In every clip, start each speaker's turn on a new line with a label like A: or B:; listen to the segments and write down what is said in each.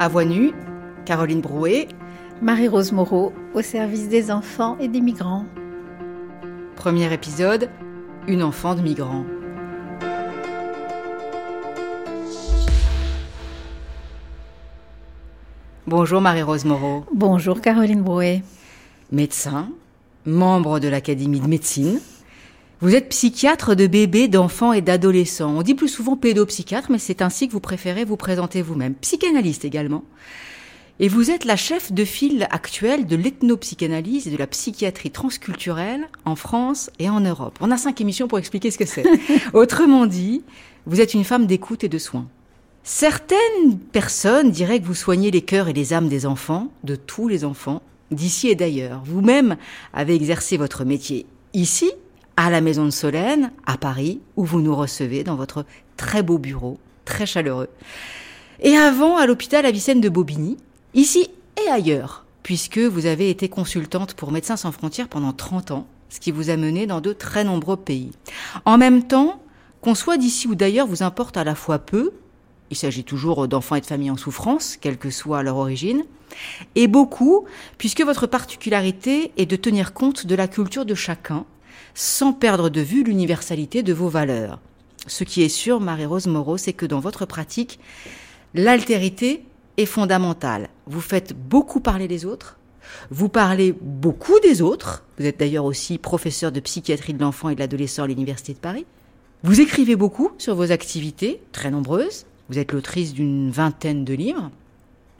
A: À voix nue, Caroline Brouet.
B: Marie-Rose Moreau, au service des enfants et des migrants.
A: Premier épisode, une enfant de migrant. Bonjour Marie-Rose Moreau.
B: Bonjour Caroline Brouet.
A: Médecin, membre de l'Académie de médecine. Vous êtes psychiatre de bébés, d'enfants et d'adolescents. On dit plus souvent pédopsychiatre, mais c'est ainsi que vous préférez vous présenter vous-même. Psychanalyste également. Et vous êtes la chef de file actuelle de l'ethnopsychanalyse et de la psychiatrie transculturelle en France et en Europe. On a cinq émissions pour expliquer ce que c'est. Autrement dit, vous êtes une femme d'écoute et de soins. Certaines personnes diraient que vous soignez les cœurs et les âmes des enfants, de tous les enfants, d'ici et d'ailleurs. Vous-même avez exercé votre métier ici, à la Maison de Solène, à Paris, où vous nous recevez dans votre très beau bureau, très chaleureux. Et avant, à l'hôpital Avicenne de Bobigny, ici et ailleurs, puisque vous avez été consultante pour Médecins sans frontières pendant 30 ans, ce qui vous a mené dans de très nombreux pays. En même temps, qu'on soit d'ici ou d'ailleurs vous importe à la fois peu, il s'agit toujours d'enfants et de familles en souffrance, quelle que soit leur origine, et beaucoup, puisque votre particularité est de tenir compte de la culture de chacun, sans perdre de vue l'universalité de vos valeurs. Ce qui est sûr, Marie-Rose Moreau, c'est que dans votre pratique, l'altérité est fondamentale. Vous faites beaucoup parler les autres, vous parlez beaucoup des autres, vous êtes d'ailleurs aussi professeur de psychiatrie de l'enfant et de l'adolescent à l'Université de Paris, vous écrivez beaucoup sur vos activités, très nombreuses, vous êtes l'autrice d'une vingtaine de livres.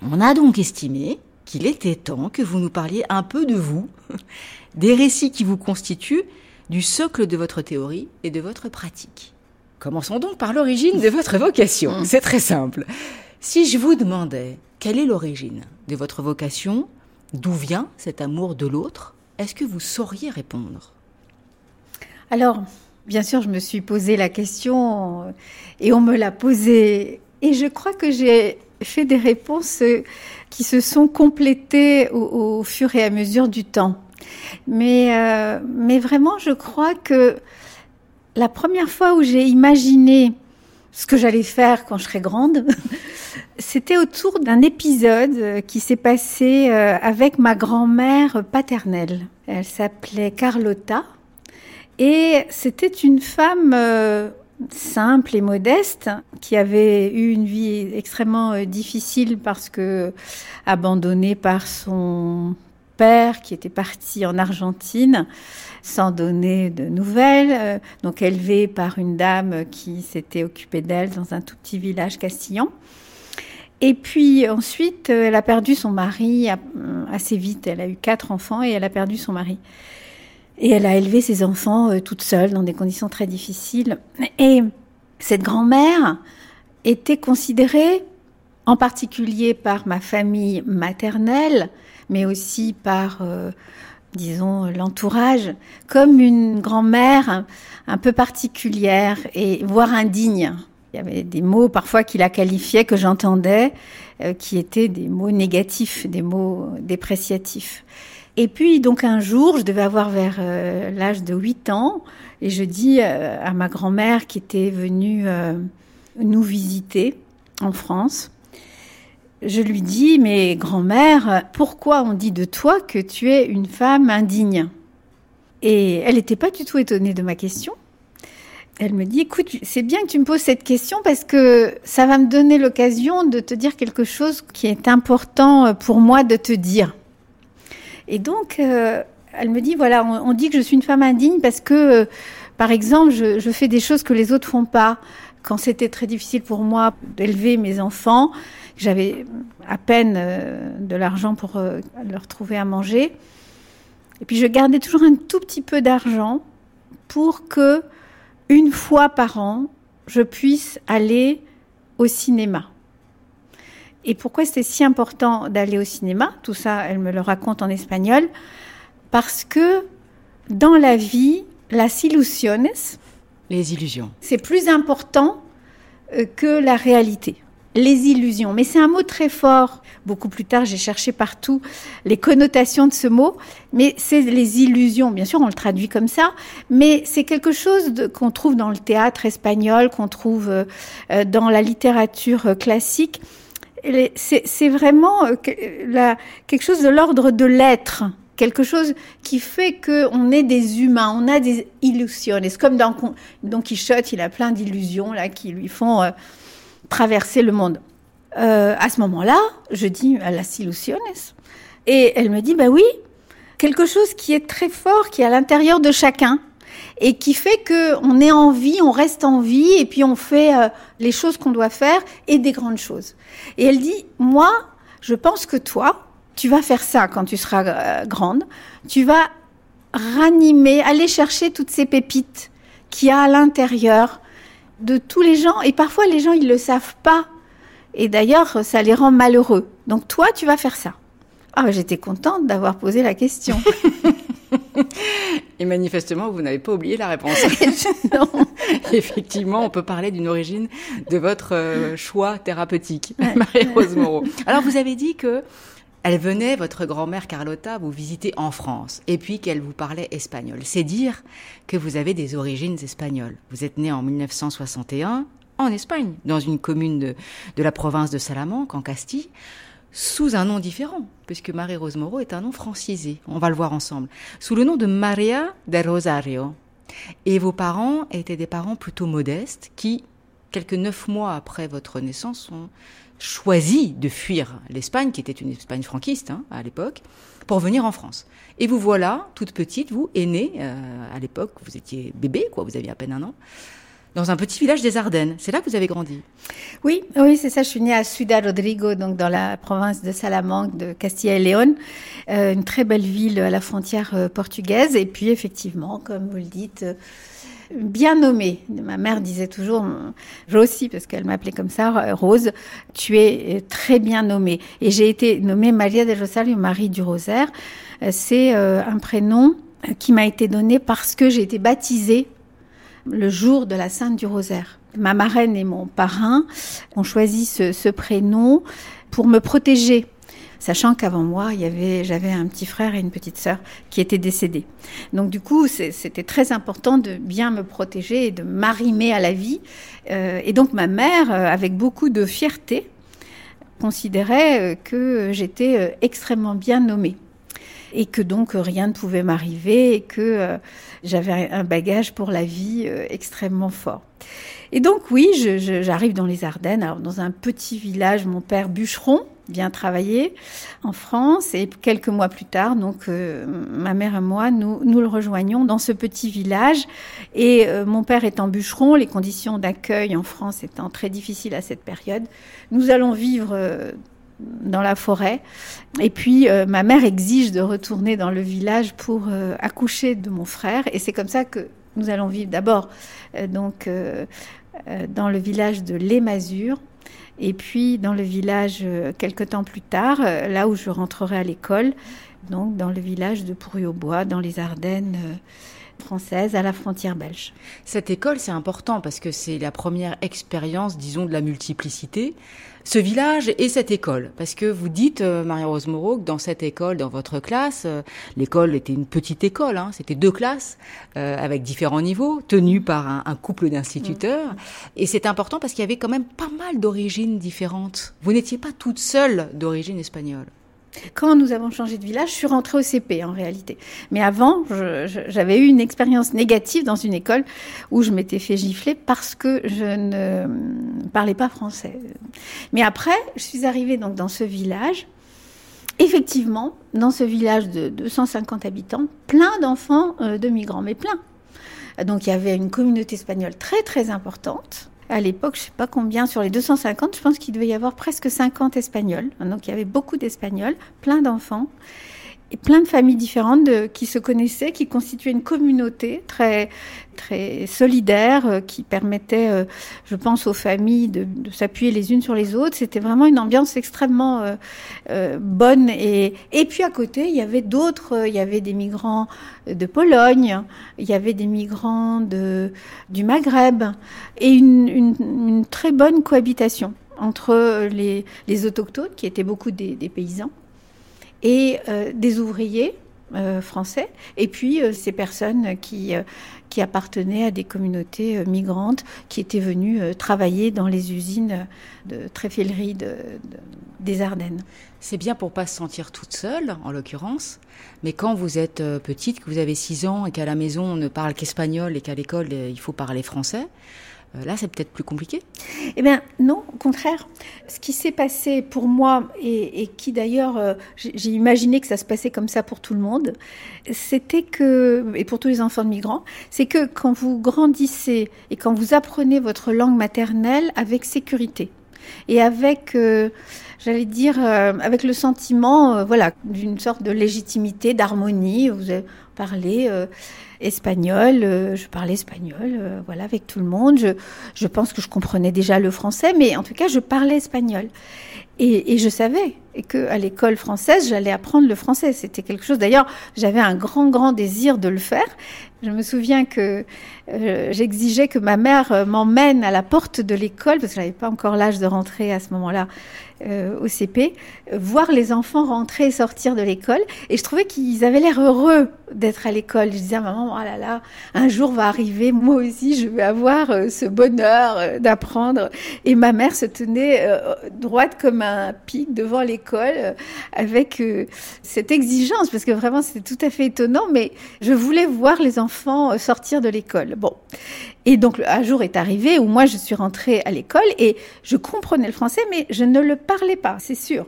A: On a donc estimé qu'il était temps que vous nous parliez un peu de vous, des récits qui vous constituent, du socle de votre théorie et de votre pratique. Commençons donc par l'origine de votre vocation. C'est très simple. Si je vous demandais quelle est l'origine de votre vocation, d'où vient cet amour de l'autre, est-ce que vous sauriez répondre?
B: Alors, bien sûr, je me suis posé la question euh, et on me l'a posée. Et je crois que j'ai fait des réponses euh, qui se sont complétées au, au fur et à mesure du temps. Mais, euh, mais vraiment, je crois que la première fois où j'ai imaginé ce que j'allais faire quand je serais grande, c'était autour d'un épisode euh, qui s'est passé euh, avec ma grand-mère paternelle. Elle s'appelait Carlotta et c'était une femme simple et modeste qui avait eu une vie extrêmement difficile parce que abandonnée par son père qui était parti en Argentine sans donner de nouvelles, euh, donc élevée par une dame qui s'était occupée d'elle dans un tout petit village castillan. Et puis ensuite, euh, elle a perdu son mari euh, assez vite. Elle a eu quatre enfants et elle a perdu son mari. Et elle a élevé ses enfants toute seule dans des conditions très difficiles. Et cette grand-mère était considérée en particulier par ma famille maternelle, mais aussi par disons, l'entourage, comme une grand-mère un, peu particulière et voire indigne. Il y avait des mots parfois qui la qualifiaient, que j'entendais, euh, qui étaient des mots négatifs, des mots dépréciatifs. Et puis, donc, un jour, je devais avoir vers euh, l'âge de 8 ans, et je dis euh, à ma grand-mère qui était venue nous visiter en France, je lui dis, mais grand-mère, pourquoi on dit de toi que tu es une femme indigne? Et elle n'était pas du tout étonnée de ma question. Elle me dit, écoute, c'est bien que tu me poses cette question parce que ça va me donner l'occasion de te dire quelque chose qui est important pour moi de te dire. Et donc, euh, elle me dit, voilà, on, dit que je suis une femme indigne parce que, euh, par exemple, je, je, fais des choses que les autres font pas. Quand c'était très difficile pour moi d'élever mes enfants, j'avais à peine euh, de l'argent pour euh, leur trouver à manger. Et puis je gardais toujours un tout petit peu d'argent pour que une fois par an, je puisse aller au cinéma. Et pourquoi c'était si important d'aller au cinéma? Tout ça, elle me le raconte en espagnol. Parce que dans la vie, las ilusiones,
A: les illusions,
B: c'est plus important euh, que la réalité les illusions. Mais c'est un mot très fort. Beaucoup plus tard, j'ai cherché partout les connotations de ce mot, mais c'est les illusions. Bien sûr, on le traduit comme ça, mais c'est quelque chose qu'on trouve dans le théâtre espagnol, qu'on trouve euh, dans la littérature classique. c'est vraiment quelque chose de l'ordre de l'être quelque chose qui fait qu'on est des humains, on a des illusions. C'est comme dans Don Quichotte, il a plein d'illusions là qui lui font traverser le monde. à ce moment-là, je dis à la illusiones. Et elle me dit, bah oui, quelque chose qui est très fort, qui est à l'intérieur de chacun et qui fait que on est en vie, on reste en vie et puis on fait euh, les choses qu'on doit faire et des grandes choses. Et elle dit moi, je pense que toi, tu vas faire ça quand tu seras euh, grande, tu vas ranimer, aller chercher toutes ces pépites qu'il y a à l'intérieur de tous les gens et parfois les gens ils le savent pas et d'ailleurs ça les rend malheureux. Donc toi, tu vas faire ça. Ah, j'étais contente d'avoir posé la question.
A: Et manifestement, vous n'avez pas oublié la réponse. non. Effectivement, on peut parler d'une origine de votre euh, choix thérapeutique, Marie-Rose Moreau. Alors, vous avez dit que elle venait, votre grand-mère Carlotta, vous visiter en France, et puis qu'elle vous parlait espagnol. C'est dire que vous avez des origines espagnoles. Vous êtes né en 1961 en Espagne, dans une commune de, la province de Salamanque, en Castille sous un nom différent, puisque Marie-Rose Moreau est un nom francisé. On va le voir ensemble. Sous le nom de Maria del Rosario. Et vos parents étaient des parents plutôt modestes qui, quelques neuf mois après votre naissance, ont choisi de fuir l'Espagne, qui était une Espagne franquiste hein, à l'époque, pour venir en France. Et vous voilà, toute petite, vous, aînée, euh, à l'époque, vous étiez bébé, quoi, vous aviez à peine un an, dans un petit village des Ardennes. C'est là que vous avez grandi.
B: Oui, oui, c'est ça. Je suis née à Ciudad Rodrigo, donc dans la province de Salamanque, de Castilla et Léon, euh, une très belle ville à la frontière euh, portugaise. Et puis, effectivement, comme vous le dites, bien nommée. Ma mère disait toujours, aussi, parce qu'elle m'appelait comme ça, Rose, tu es très bien nommée. Et j'ai été nommée Maria del Rosario, Marie du Rosaire. C'est un prénom qui m'a été donné parce que j'ai été baptisée le jour de la Sainte du Rosaire. Ma marraine et mon parrain ont choisi ce, prénom pour me protéger sachant qu'avant moi, il y avait, j'avais un petit frère et une petite sœur qui étaient décédés. Donc du coup, c'était très important de bien me protéger et de m'arrimer à la vie. Euh, et donc ma mère, euh, avec beaucoup de fierté, considérait euh, que j'étais extrêmement bien nommée et que donc rien ne pouvait m'arriver et que j'avais un bagage pour la vie extrêmement fort. Et donc oui, j'arrive dans les Ardennes, alors dans un petit village, mon père bûcheron, bien travaillé en France et quelques mois plus tard, donc euh, ma mère et moi, nous, nous le rejoignons dans ce petit village et mon père étant bûcheron, les conditions d'accueil en France étant très difficiles à cette période, nous allons vivre dans la forêt. Et puis euh, ma mère exige de retourner dans le village pour euh, accoucher de mon frère. Et c'est comme ça que nous allons vivre d'abord euh, donc dans le village de Les et puis dans le village quelque temps plus tard, là où je rentrerai à l'école, donc dans le village de Pourrieux-au-Bois, dans les Ardennes françaises à la frontière belge.
A: Cette école, c'est important parce que c'est la première expérience, disons, de la multiplicité ce village et cette école Parce que vous dites, euh, Marie-Rose Moreau, que dans cette école, dans votre classe, euh, l'école était une petite école, hein, c'était deux classes euh, avec différents niveaux, tenues par un, couple d'instituteurs. Et c'est important parce qu'il y avait quand même pas mal d'origines différentes. Vous n'étiez pas toute seule d'origine espagnole.
B: Quand nous avons changé de village, je suis rentrée au CP en réalité. Mais avant, j'avais eu une expérience négative dans une école où je m'étais fait gifler parce que je ne parlais pas français. Mais après, je suis arrivée donc dans ce village. Effectivement, dans ce village de 250 habitants, plein d'enfants euh, de migrants, mais plein. Donc il y avait une communauté espagnole très très importante à l'époque, je sais pas combien, sur les 250, je pense qu'il devait y avoir presque 50 Espagnols. Donc il y avait beaucoup d'Espagnols, plein d'enfants et plein de familles différentes qui se connaissaient, qui constituaient une communauté très très solidaire, euh, qui permettait, euh, je pense, aux familles de, s'appuyer les unes sur les autres. C'était vraiment une ambiance extrêmement euh, bonne. Et, et puis à côté, il y avait d'autres, il y avait des migrants de Pologne, il y avait des migrants de, du Maghreb, et une, une, très bonne cohabitation entre les, les autochtones, qui étaient beaucoup des, des paysans, et euh, des ouvriers euh, français, et puis euh, ces personnes qui, qui appartenaient à des communautés migrantes qui étaient venues travailler dans les usines de tréfilerie de, des Ardennes.
A: C'est bien pour pas se sentir toute seule, en l'occurrence, mais quand vous êtes petite, que vous avez 6 ans et qu'à la maison on ne parle qu'espagnol et qu'à l'école il faut parler français, là, c'est peut-être plus compliqué
B: Eh bien, non, au contraire. Ce qui s'est passé pour moi, et, qui d'ailleurs, euh, j'ai imaginé que ça se passait comme ça pour tout le monde, c'était que, et pour tous les enfants de migrants, c'est que quand vous grandissez et quand vous apprenez votre langue maternelle avec sécurité et avec, euh, j'allais dire, avec le sentiment, voilà, d'une sorte de légitimité, d'harmonie, vous avez parlé espagnol, euh, je parlais espagnol, euh, voilà, avec tout le monde. Je, je pense que je comprenais déjà le français, mais en tout cas, je parlais espagnol. Et, et je savais que à l'école française, j'allais apprendre le français. C'était quelque chose. D'ailleurs, j'avais un grand, grand désir de le faire. Je me souviens que euh, j'exigeais que ma mère m'emmène à la porte de l'école parce que j'avais pas encore l'âge de rentrer à ce moment-là euh, au CP, voir les enfants rentrer et sortir de l'école. Et je trouvais qu'ils avaient l'air heureux d'être à l'école. Je disais à maman, oh là là, un jour va arriver, moi aussi, je vais avoir euh, ce bonheur euh, d'apprendre. Et ma mère se tenait droite comme un pic devant l'école avec cette exigence, parce que vraiment c'était tout à fait étonnant, mais je voulais voir les enfants sortir de l'école. Bon. Et donc un jour est arrivé où moi je suis rentrée à l'école et je comprenais le français, mais je ne le parlais pas, c'est sûr.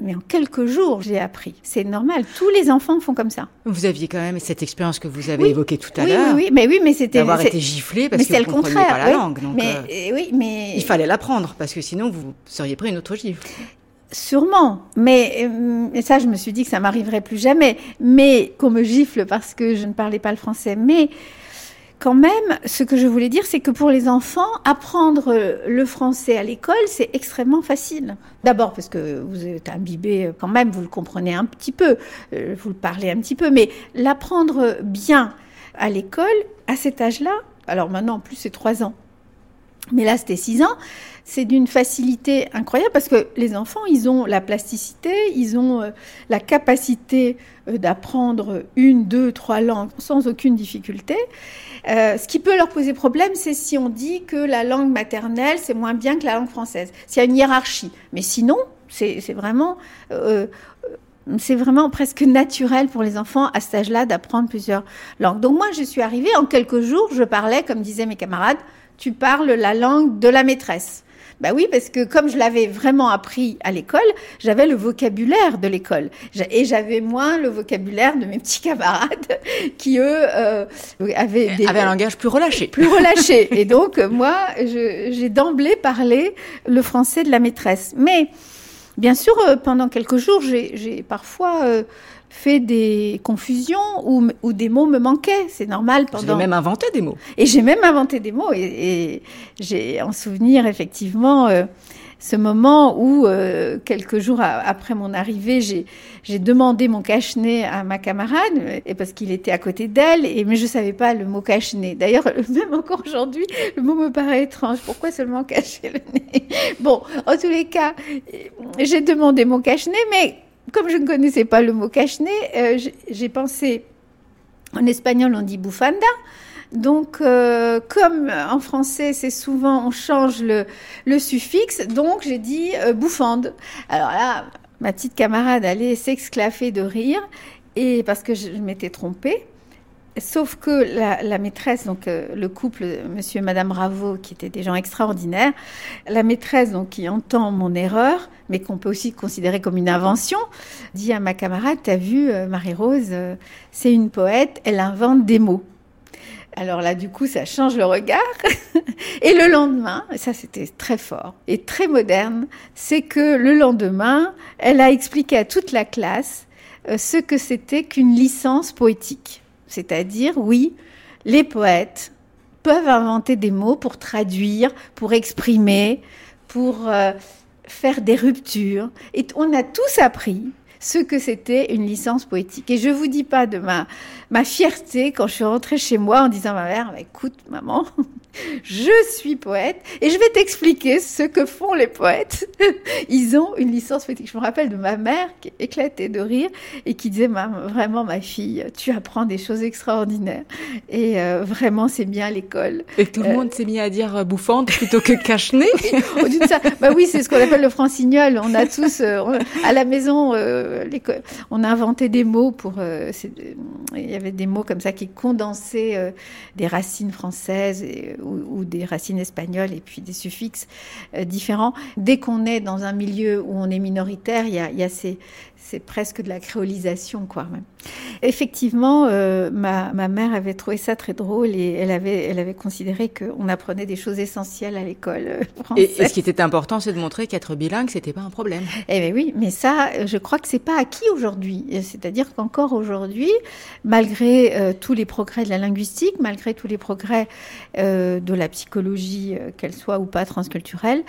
B: Mais en quelques jours, j'ai appris. C'est normal. Tous les enfants font comme ça.
A: Vous aviez quand même cette expérience que vous avez évoquée tout à l'heure.
B: Oui, oui, mais oui, mais c'était
A: d'avoir été giflé parce que vous ne compreniez pas la langue.
B: Donc, mais, euh, oui, mais
A: il fallait l'apprendre parce que sinon vous seriez pris une autre gifle.
B: Sûrement, mais euh, ça, je me suis dit que ça m'arriverait plus jamais. Mais qu'on me gifle parce que je ne parlais pas le français. Mais quand même, ce que je voulais dire, c'est que pour les enfants, apprendre le français à l'école, c'est extrêmement facile. D'abord parce que vous êtes imbibé quand même, vous le comprenez un petit peu, euh, vous le parlez un petit peu, mais l'apprendre bien à l'école, à cet âge-là, alors maintenant en plus c'est trois ans, mais là c'était six ans, c'est d'une facilité incroyable parce que les enfants, ils ont la plasticité, ils ont euh, la capacité euh, d'apprendre une, deux, trois langues sans aucune difficulté. Euh, ce qui peut leur poser problème, c'est si on dit que la langue maternelle, c'est moins bien que la langue française. S'il y a une hiérarchie. Mais sinon, c'est vraiment... c'est vraiment presque naturel pour les enfants à cet âge-là d'apprendre plusieurs langues. Donc moi, je suis arrivée, en quelques jours, je parlais, comme disaient mes camarades, tu parles la langue de la maîtresse. Bah oui, parce que comme je l'avais vraiment appris à l'école, j'avais le vocabulaire de l'école. Et j'avais moins le vocabulaire de mes petits camarades qui, eux, euh, avaient,
A: des, un langage plus relâché.
B: Plus relâché. Et donc, moi, j'ai d'emblée parlé le français de la maîtresse. Mais, bien sûr, euh, pendant quelques jours, j'ai parfois... Euh, fait des confusions ou, ou, des mots me manquaient. C'est normal.
A: Pendant... Avez même inventé des mots.
B: Et j'ai même inventé des mots. Et, j'ai en souvenir effectivement euh, ce moment où, euh, quelques jours après mon arrivée, j'ai demandé mon cache-nez à ma camarade, et parce qu'il était à côté d'elle, et mais je savais pas le mot cache-nez. D'ailleurs, même encore aujourd'hui, le mot me paraît étrange. Pourquoi seulement cacher le nez? Bon, en tous les cas, j'ai demandé mon cache-nez, mais comme je ne connaissais pas le mot cache euh, j'ai pensé, en espagnol on dit bufanda, donc, euh, comme en français, c'est souvent, on change le, suffixe, donc j'ai dit euh, bouffande. Alors là, ma petite camarade allait s'exclaffer de rire, et parce que je m'étais trompée. Sauf que la, maîtresse, donc euh, le couple, monsieur et madame Ravo, qui étaient des gens extraordinaires, la maîtresse, donc qui entend mon erreur, mais qu'on peut aussi considérer comme une invention, dit à ma camarade, t'as vu, euh, Marie-Rose, euh, c'est une poète, elle invente des mots. Alors là, du coup, ça change le regard. et le lendemain, ça c'était très fort et très moderne, c'est que le lendemain, elle a expliqué à toute la classe ce que c'était qu'une licence poétique. C'est-à-dire, oui, les poètes peuvent inventer des mots pour traduire, pour exprimer, pour euh, faire des ruptures. Et on a tous appris ce que c'était une licence poétique. Et je vous dis pas de ma, ma fierté quand je suis rentrée chez moi en disant à ma mère, écoute, maman, je suis poète et je vais t'expliquer ce que font les poètes. Ils ont une licence poétique. Je me rappelle de ma mère qui éclatait de rire et qui disait vraiment ma fille, tu apprends des choses extraordinaires et euh, vraiment c'est bien l'école.
A: Et tout le monde s'est mis à dire euh, bouffante plutôt que cache-nez.
B: bah oui, c'est ce qu'on appelle le francignol. On a tous euh, à la maison, on a inventé des mots pour. il y avait des mots comme ça qui condensaient des racines françaises et, ou, des racines espagnoles et puis des suffixes euh, différents. Dès qu'on est dans un milieu où on est minoritaire, il il y a ces, c'est presque de la créolisation, quoi. Effectivement, euh, ma, ma, mère avait trouvé ça très drôle et elle avait, elle avait considéré qu'on apprenait des choses essentielles à l'école
A: française. Et, ce qui était important, c'est de montrer qu'être bilingue, c'était pas un problème.
B: Eh bien oui, mais ça, je crois que c'est pas acquis aujourd'hui. C'est-à-dire qu'encore aujourd'hui, malgré euh, tous les progrès de la linguistique, malgré tous les progrès euh, de la psychologie, qu'elle soit ou pas transculturelle,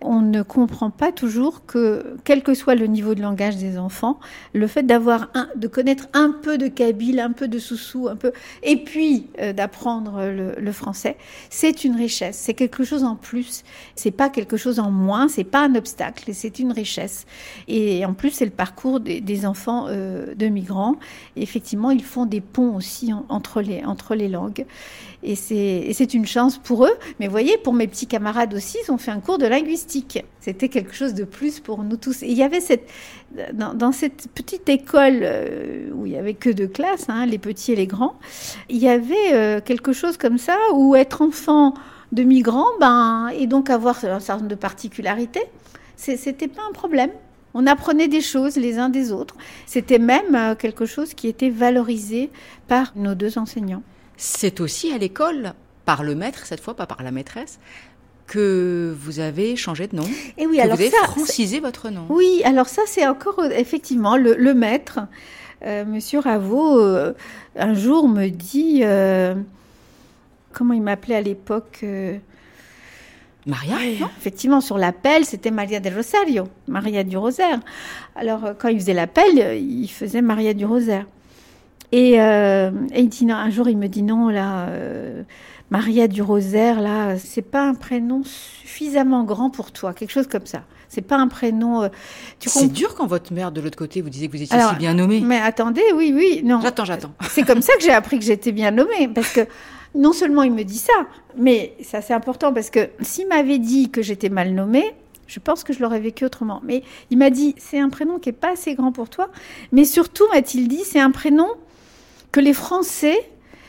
B: on ne comprend pas toujours que, quel que soit le niveau de langage des enfants, le fait d'avoir de connaître un peu de kabyle, un peu de soussou, un peu, et puis euh, d'apprendre le, français, c'est une richesse. C'est quelque chose en plus. C'est pas quelque chose en moins. C'est pas un obstacle. C'est une richesse. Et en plus, c'est le parcours des, enfants euh, de migrants. effectivement, ils font des ponts aussi entre les entre les langues. Et c'est une chance pour eux. Mais voyez, pour mes petits camarades aussi, ils ont fait un cours de linguistique. C'était quelque chose de plus pour nous tous. Et il y avait cette, dans, cette petite école euh, où il y avait que deux classes, hein, les petits et les grands, il y avait euh, quelque chose comme ça où être enfant de migrants, ben, et donc avoir un certain nombre de particularités, c'était pas un problème. On apprenait des choses les uns des autres. C'était même euh, quelque chose qui était valorisé par nos deux enseignants
A: c'est aussi à l'école, par le maître, cette fois pas par la maîtresse, que vous avez changé de nom. Et oui, que alors vous avez francisé votre nom.
B: Oui, alors ça c'est encore euh, effectivement le, maître, euh, Monsieur Raveau, euh, un jour me dit, comment il m'appelait à l'époque
A: Maria
B: Effectivement, sur l'appel, c'était Maria del Rosario, Maria du Rosaire. Alors, quand il faisait l'appel, il faisait Maria du Rosaire. Et, euh, il dit non, un jour, il me dit non, là, euh, Maria du Rosaire, là, c'est pas un prénom suffisamment grand pour toi, quelque chose comme ça. C'est pas un prénom. Euh,
A: c'est dur quand votre mère de l'autre côté vous disait que vous étiez si bien nommée.
B: Mais attendez, oui, oui, non.
A: J'attends, j'attends.
B: C'est comme ça que j'ai appris que j'étais bien nommée, parce que non seulement il me dit ça, mais ça c'est important parce que s'il m'avait dit que j'étais mal nommée, je pense que je l'aurais vécu autrement. Mais il m'a dit, c'est un prénom qui est pas assez grand pour toi. Mais surtout, m'a-t-il dit, c'est un prénom que les Français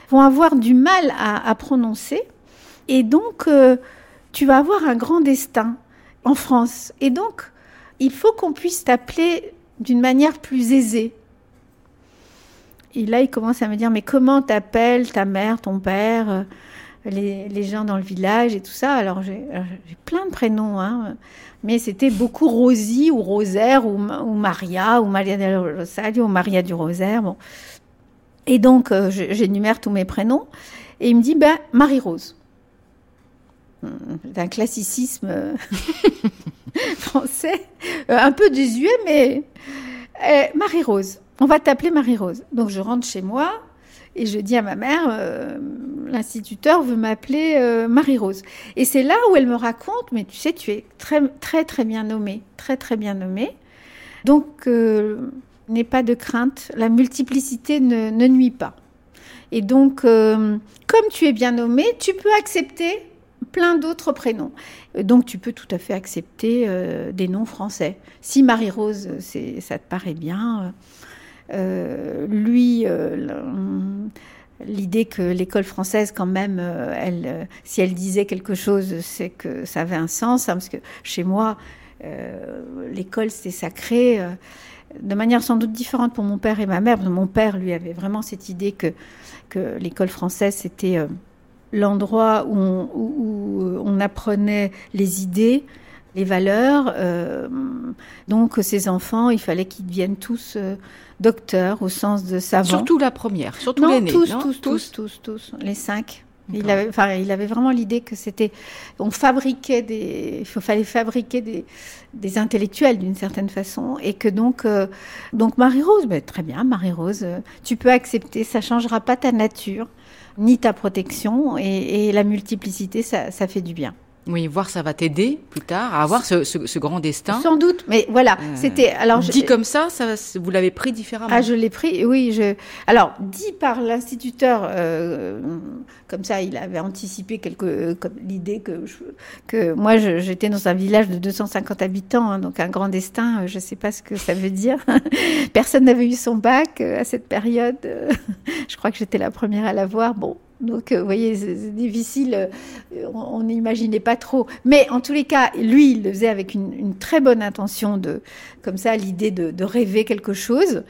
B: vont avoir du mal à, prononcer. Et donc, euh, tu vas avoir un grand destin en France. Et donc, il faut qu'on puisse t'appeler d'une manière plus aisée. Et là, il commence à me dire, mais comment t'appelles ta mère, ton père, euh, les, gens dans le village et tout ça? Alors, j'ai plein de prénoms, hein, mais c'était beaucoup Rosie ou Rosaire ou, Maria ou Maria del Rosario ou Maria du Rosaire. Bon. Et donc, euh, j'énumère tous mes prénoms. Et il me dit, ben, Marie-Rose. C'est un classicisme euh, français, euh, un peu désuet, mais Marie-Rose. On va t'appeler Marie-Rose. Donc, je rentre chez moi et je dis à ma mère, l'instituteur veut m'appeler Marie-Rose. Et c'est là où elle me raconte, mais tu sais, tu es très, très, très bien nommée, très, très bien nommée. Donc, n'aie pas de crainte, la multiplicité ne, nuit pas. Et donc, euh, comme tu es bien nommé, tu peux accepter plein d'autres prénoms. Donc, tu peux tout à fait accepter euh, des noms français. Si Marie-Rose, ça te paraît bien, euh, lui, l'idée que l'école française, quand même, si elle disait quelque chose, c'est que ça avait un sens, hein, parce que chez moi, l'école, c'est sacré de manière sans doute différente pour mon père et ma mère. Mon père, lui, avait vraiment cette idée que, que l'école française, c'était euh, l'endroit où, on, apprenait les idées, les valeurs. Euh, donc, ces enfants, il fallait qu'ils deviennent tous euh, docteurs au sens de savants.
A: Surtout la première, surtout l'aînée.
B: Tous, tous, tous, tous, tous, les cinq. Il avait, enfin, il avait vraiment l'idée que c'était, on fabriquait des, il fallait fabriquer des, des intellectuels d'une certaine façon, et que donc, euh, donc Marie-Rose, ben, très bien, Marie-Rose, euh, tu peux accepter, ça changera pas ta nature, ni ta protection, et, et la multiplicité, ça, ça fait du bien.
A: Oui, voir ça va t'aider plus tard à avoir ce, ce, ce, grand destin.
B: Sans doute, mais voilà, euh, c'était
A: alors dit comme ça, ça vous l'avez pris différemment.
B: Ah, je l'ai pris, oui. Je alors dit par l'instituteur, euh, comme ça, il avait anticipé quelque comme l'idée que je, que moi j'étais dans un village de 250 habitants, hein, donc un grand destin. Euh, je ne sais pas ce que ça veut dire. Personne n'avait eu son bac à cette période. je crois que j'étais la première à l'avoir. Bon, donc, euh, vous voyez, c'est difficile, euh, on n'imaginait pas trop. Mais en tous les cas, lui, il le faisait avec une, très bonne intention de, comme ça, l'idée de, rêver quelque chose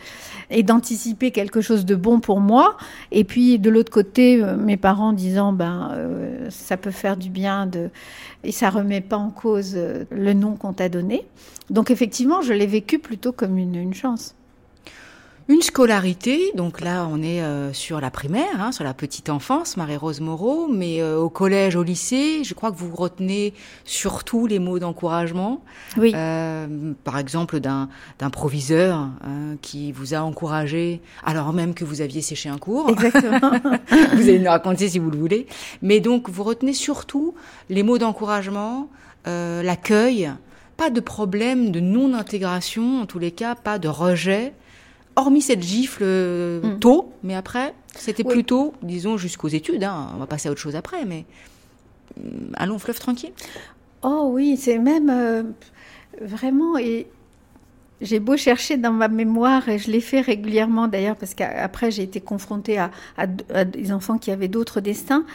B: et d'anticiper quelque chose de bon pour moi. Et puis, de l'autre côté, euh, mes parents disant, ben, ça peut faire du bien de, et ça remet pas en cause le nom qu'on t'a donné. Donc, effectivement, je l'ai vécu plutôt comme une chance.
A: Une scolarité, donc là on est euh, sur la primaire, hein, sur la petite enfance, Marie-Rose Moreau, mais euh, au collège, au lycée, je crois que vous retenez surtout les mots d'encouragement.
B: Oui.
A: Euh, par exemple d'un proviseur hein, qui vous a encouragé, alors même que vous aviez séché un cours.
B: Exactement.
A: vous allez nous raconter si vous le voulez. Mais donc vous retenez surtout les mots d'encouragement, euh, l'accueil, pas de problème de non-intégration, en tous les cas, pas de rejet hormis cette gifle mm. tôt, mais après, c'était oui. plutôt, disons, jusqu'aux études. Hein. On va passer à autre chose après, mais mm, allons fleuve tranquille.
B: Oh oui, c'est même euh, vraiment. Et j'ai beau chercher dans ma mémoire, et je l'ai fait régulièrement d'ailleurs, parce qu'après j'ai été confrontée à, à, à, des enfants qui avaient d'autres destins.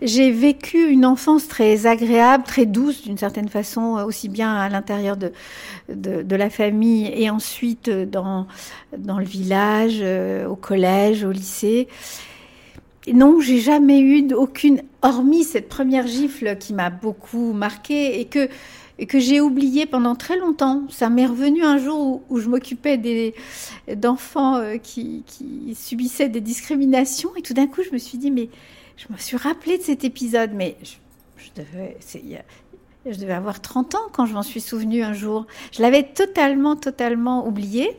B: J'ai vécu une enfance très agréable, très douce d'une certaine façon, aussi bien à l'intérieur de, la famille et ensuite dans, dans le village, euh, au collège, au lycée. Non, j'ai jamais eu aucune, hormis cette première gifle qui m'a beaucoup marquée et que que j'ai oublié pendant très longtemps. Ça m'est revenu un jour où, je m'occupais d'enfants euh, qui subissaient des discriminations et tout d'un coup je me suis dit mais je me suis rappelé de cet épisode, mais je, devais, avoir 30 ans quand je m'en suis souvenu un jour. Je l'avais totalement, totalement oublié.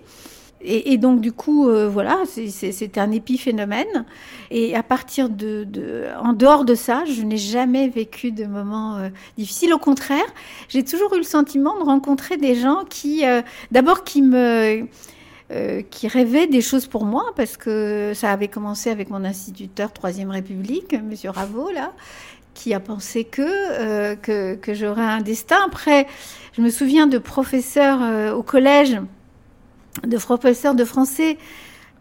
B: Et, donc du coup, euh, voilà, c'était un épiphénomène. Et à partir de, de, en dehors de ça, je n'ai jamais vécu de moments euh, difficiles. Au contraire, j'ai toujours eu le sentiment de rencontrer des gens qui, euh, d'abord, qui me euh, qui rêvait des choses pour moi, parce que ça avait commencé avec mon instituteur Troisième République, Monsieur Raveau, là, qui a pensé que, euh, que, que j'aurais un destin. Après, je me souviens de professeurs euh, au collège, de professeurs de français,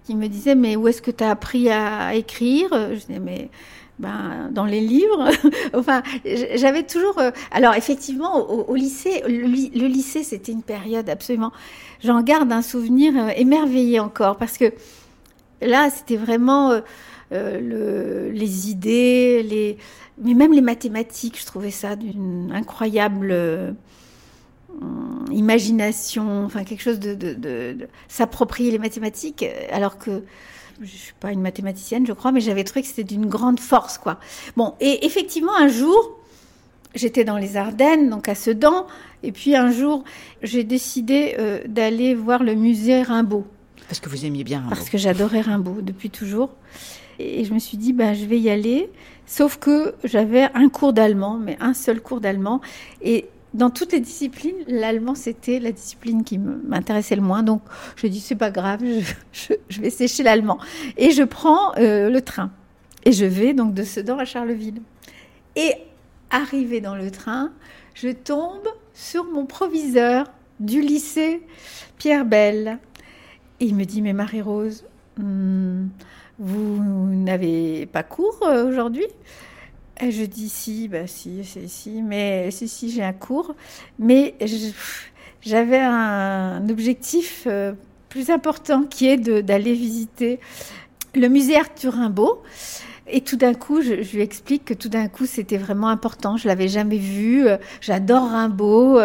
B: qui me disaient, mais où est-ce que tu as appris à écrire? Je disais, mais ben, dans les livres. enfin, j'avais toujours. Euh, alors, effectivement, au, lycée, le, lycée, c'était une période absolument. J'en garde un souvenir euh, émerveillé encore parce que là, c'était vraiment euh, le, les idées, les, mais même les mathématiques. Je trouvais ça d'une incroyable euh, imagination. Enfin, quelque chose de s'approprier les mathématiques, alors que je suis pas une mathématicienne, je crois, mais j'avais trouvé que c'était d'une grande force, quoi. Bon, et effectivement, un jour, j'étais dans les Ardennes, donc à Sedan, et puis un jour, j'ai décidé euh, d'aller voir le musée Rimbaud.
A: Parce que vous aimiez bien Rimbaud.
B: Parce que j'adorais Rimbaud depuis toujours. Et je me suis dit, bah, je vais y aller. Sauf que j'avais un cours d'allemand, mais un seul cours d'allemand. Et dans toutes les disciplines, l'allemand, c'était la discipline qui m'intéressait le moins. Donc, je dis, c'est pas grave, je, vais sécher l'allemand. Et je prends euh, le train. Et je vais donc de Sedan à Charleville. Et arrivé dans le train, je tombe sur mon proviseur du lycée, Pierre Bell. Et il me dit, mais Marie-Rose, hmm, vous n'avez pas cours euh, aujourd'hui? Je dis si, bah si, si, si, mais si, si, j'ai un cours, mais j'avais un objectif euh, plus important qui est d'aller visiter le musée Arthur Rimbaud. Et tout d'un coup, je, je, lui explique que tout d'un coup, c'était vraiment important. Je l'avais jamais vu. J'adore Rimbaud.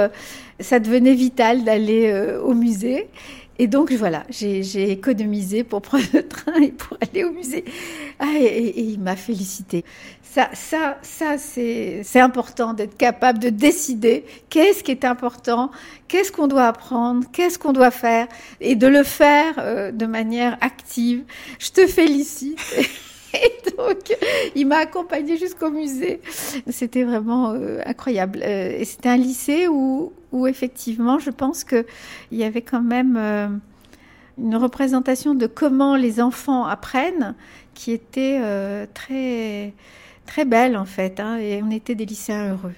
B: Ça devenait vital d'aller euh, au musée. Et donc voilà, j'ai économisé pour prendre le train et pour aller au musée. Ah, et, il m'a félicité. Ça, ça, ça, c'est important d'être capable de décider qu'est-ce qui est important, qu'est-ce qu'on doit apprendre, qu'est-ce qu'on doit faire, et de le faire euh, de manière active. Je te félicite. Et donc, il m'a accompagné jusqu'au musée. C'était vraiment euh, incroyable. Euh, et c'était un lycée où, où, effectivement, je pense qu'il y avait quand même euh, une représentation de comment les enfants apprennent qui était très, très belle, en fait. Hein, et on était des lycéens heureux.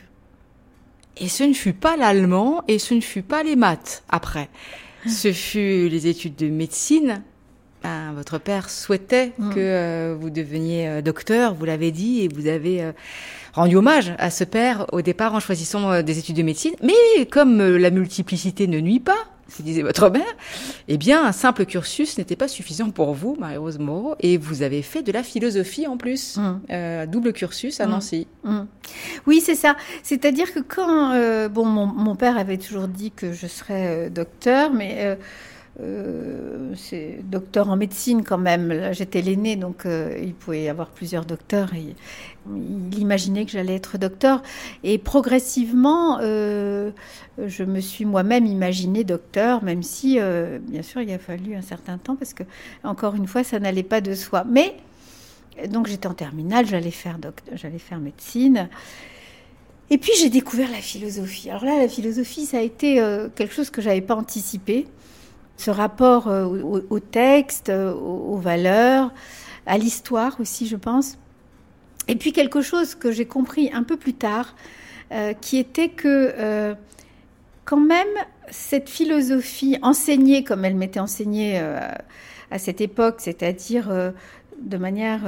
A: Et ce ne fut pas l'allemand et ce ne fut pas les maths après. Ce fut les études de médecine ah, votre père souhaitait mm. que euh, vous deveniez euh, docteur, vous l'avez dit, et vous avez euh, rendu hommage à ce père au départ en choisissant des études de médecine. Mais comme la multiplicité ne nuit pas, ce disait votre mère, eh bien, un simple cursus n'était pas suffisant pour vous, Marie-Rose Moreau, et vous avez fait de la philosophie en plus, mm. double cursus à mm. Nancy.
B: Oui, c'est ça. C'est-à-dire que quand, bon, mon, mon, père avait toujours dit que je serais docteur, mais euh, c'est docteur en médecine quand même. J'étais l'aîné, donc euh, il pouvait y avoir plusieurs docteurs. Il imaginait que j'allais être docteur. Et progressivement, euh, je me suis moi-même imaginé docteur, même si, bien sûr, il a fallu un certain temps parce que, encore une fois, ça n'allait pas de soi. Mais donc j'étais en terminale, j'allais faire j'allais faire médecine. Et puis j'ai découvert la philosophie. Alors là, la philosophie, ça a été quelque chose que j'avais pas anticipé ce rapport euh, au, texte, euh, aux, valeurs, à l'histoire aussi, je pense. Et puis quelque chose que j'ai compris un peu plus tard, euh, qui était que quand même cette philosophie enseignée comme elle m'était enseignée à cette époque, c'est-à-dire de manière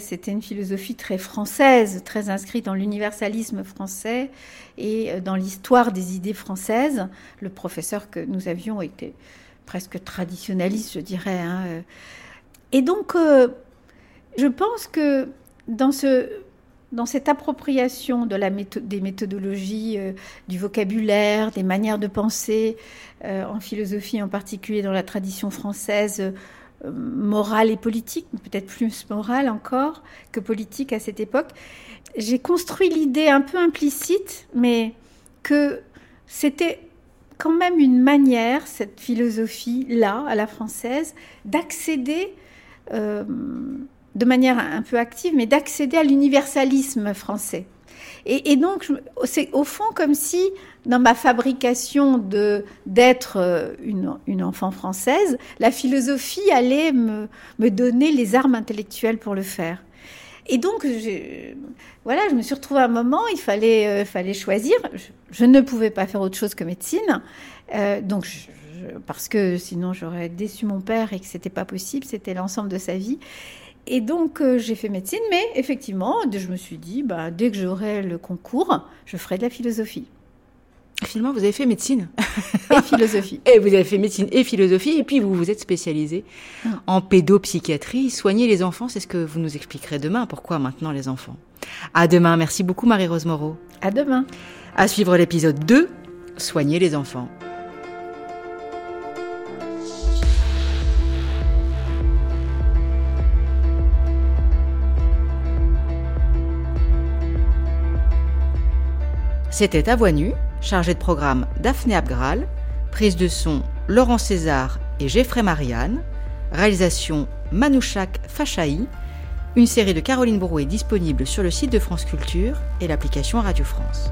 B: c'était une philosophie très française, très inscrite dans l'universalisme français et euh, dans l'histoire des idées françaises. Le professeur que nous avions était presque traditionnaliste, je dirais. Hein, euh. Et donc, euh, je pense que dans ce dans cette appropriation de la des méthodologies, du vocabulaire, des manières de penser, en philosophie en particulier dans la tradition française, morale et politique, peut-être plus morale encore que politique à cette époque, j'ai construit l'idée un peu implicite, mais que c'était quand même une manière, cette philosophie-là, à la française, d'accéder, euh, de manière un peu active, mais d'accéder à l'universalisme français. Et, donc, c'est au fond comme si, dans ma fabrication d'être euh, une, enfant française, la philosophie allait me, donner les armes intellectuelles pour le faire. Et donc, voilà, je me suis retrouvée à un moment, il fallait, euh, fallait choisir. Je, ne pouvais pas faire autre chose que médecine. Euh, donc, parce que sinon j'aurais déçu mon père et que c'était pas possible, c'était l'ensemble de sa vie. Et donc, euh, j'ai fait médecine, mais effectivement, je me suis dit, bah, dès que j'aurai le concours, je ferai de la philosophie.
A: Finalement, vous avez fait médecine.
B: Et philosophie.
A: et vous avez fait médecine et philosophie, et puis vous vous êtes spécialisé ah. en pédopsychiatrie. Soigner les enfants, c'est ce que vous nous expliquerez demain. Pourquoi maintenant les enfants? À demain. Merci beaucoup, Marie-Rose Moreau.
B: À demain.
A: À suivre l'épisode 2, Soigner les enfants. C'était à voix chargé de programme Daphné Abgral, prise de son Laurent César et Geoffrey Marianne, réalisation Manouchak Fachaï, une série de Caroline Brouet disponible sur le site de France Culture et l'application Radio France.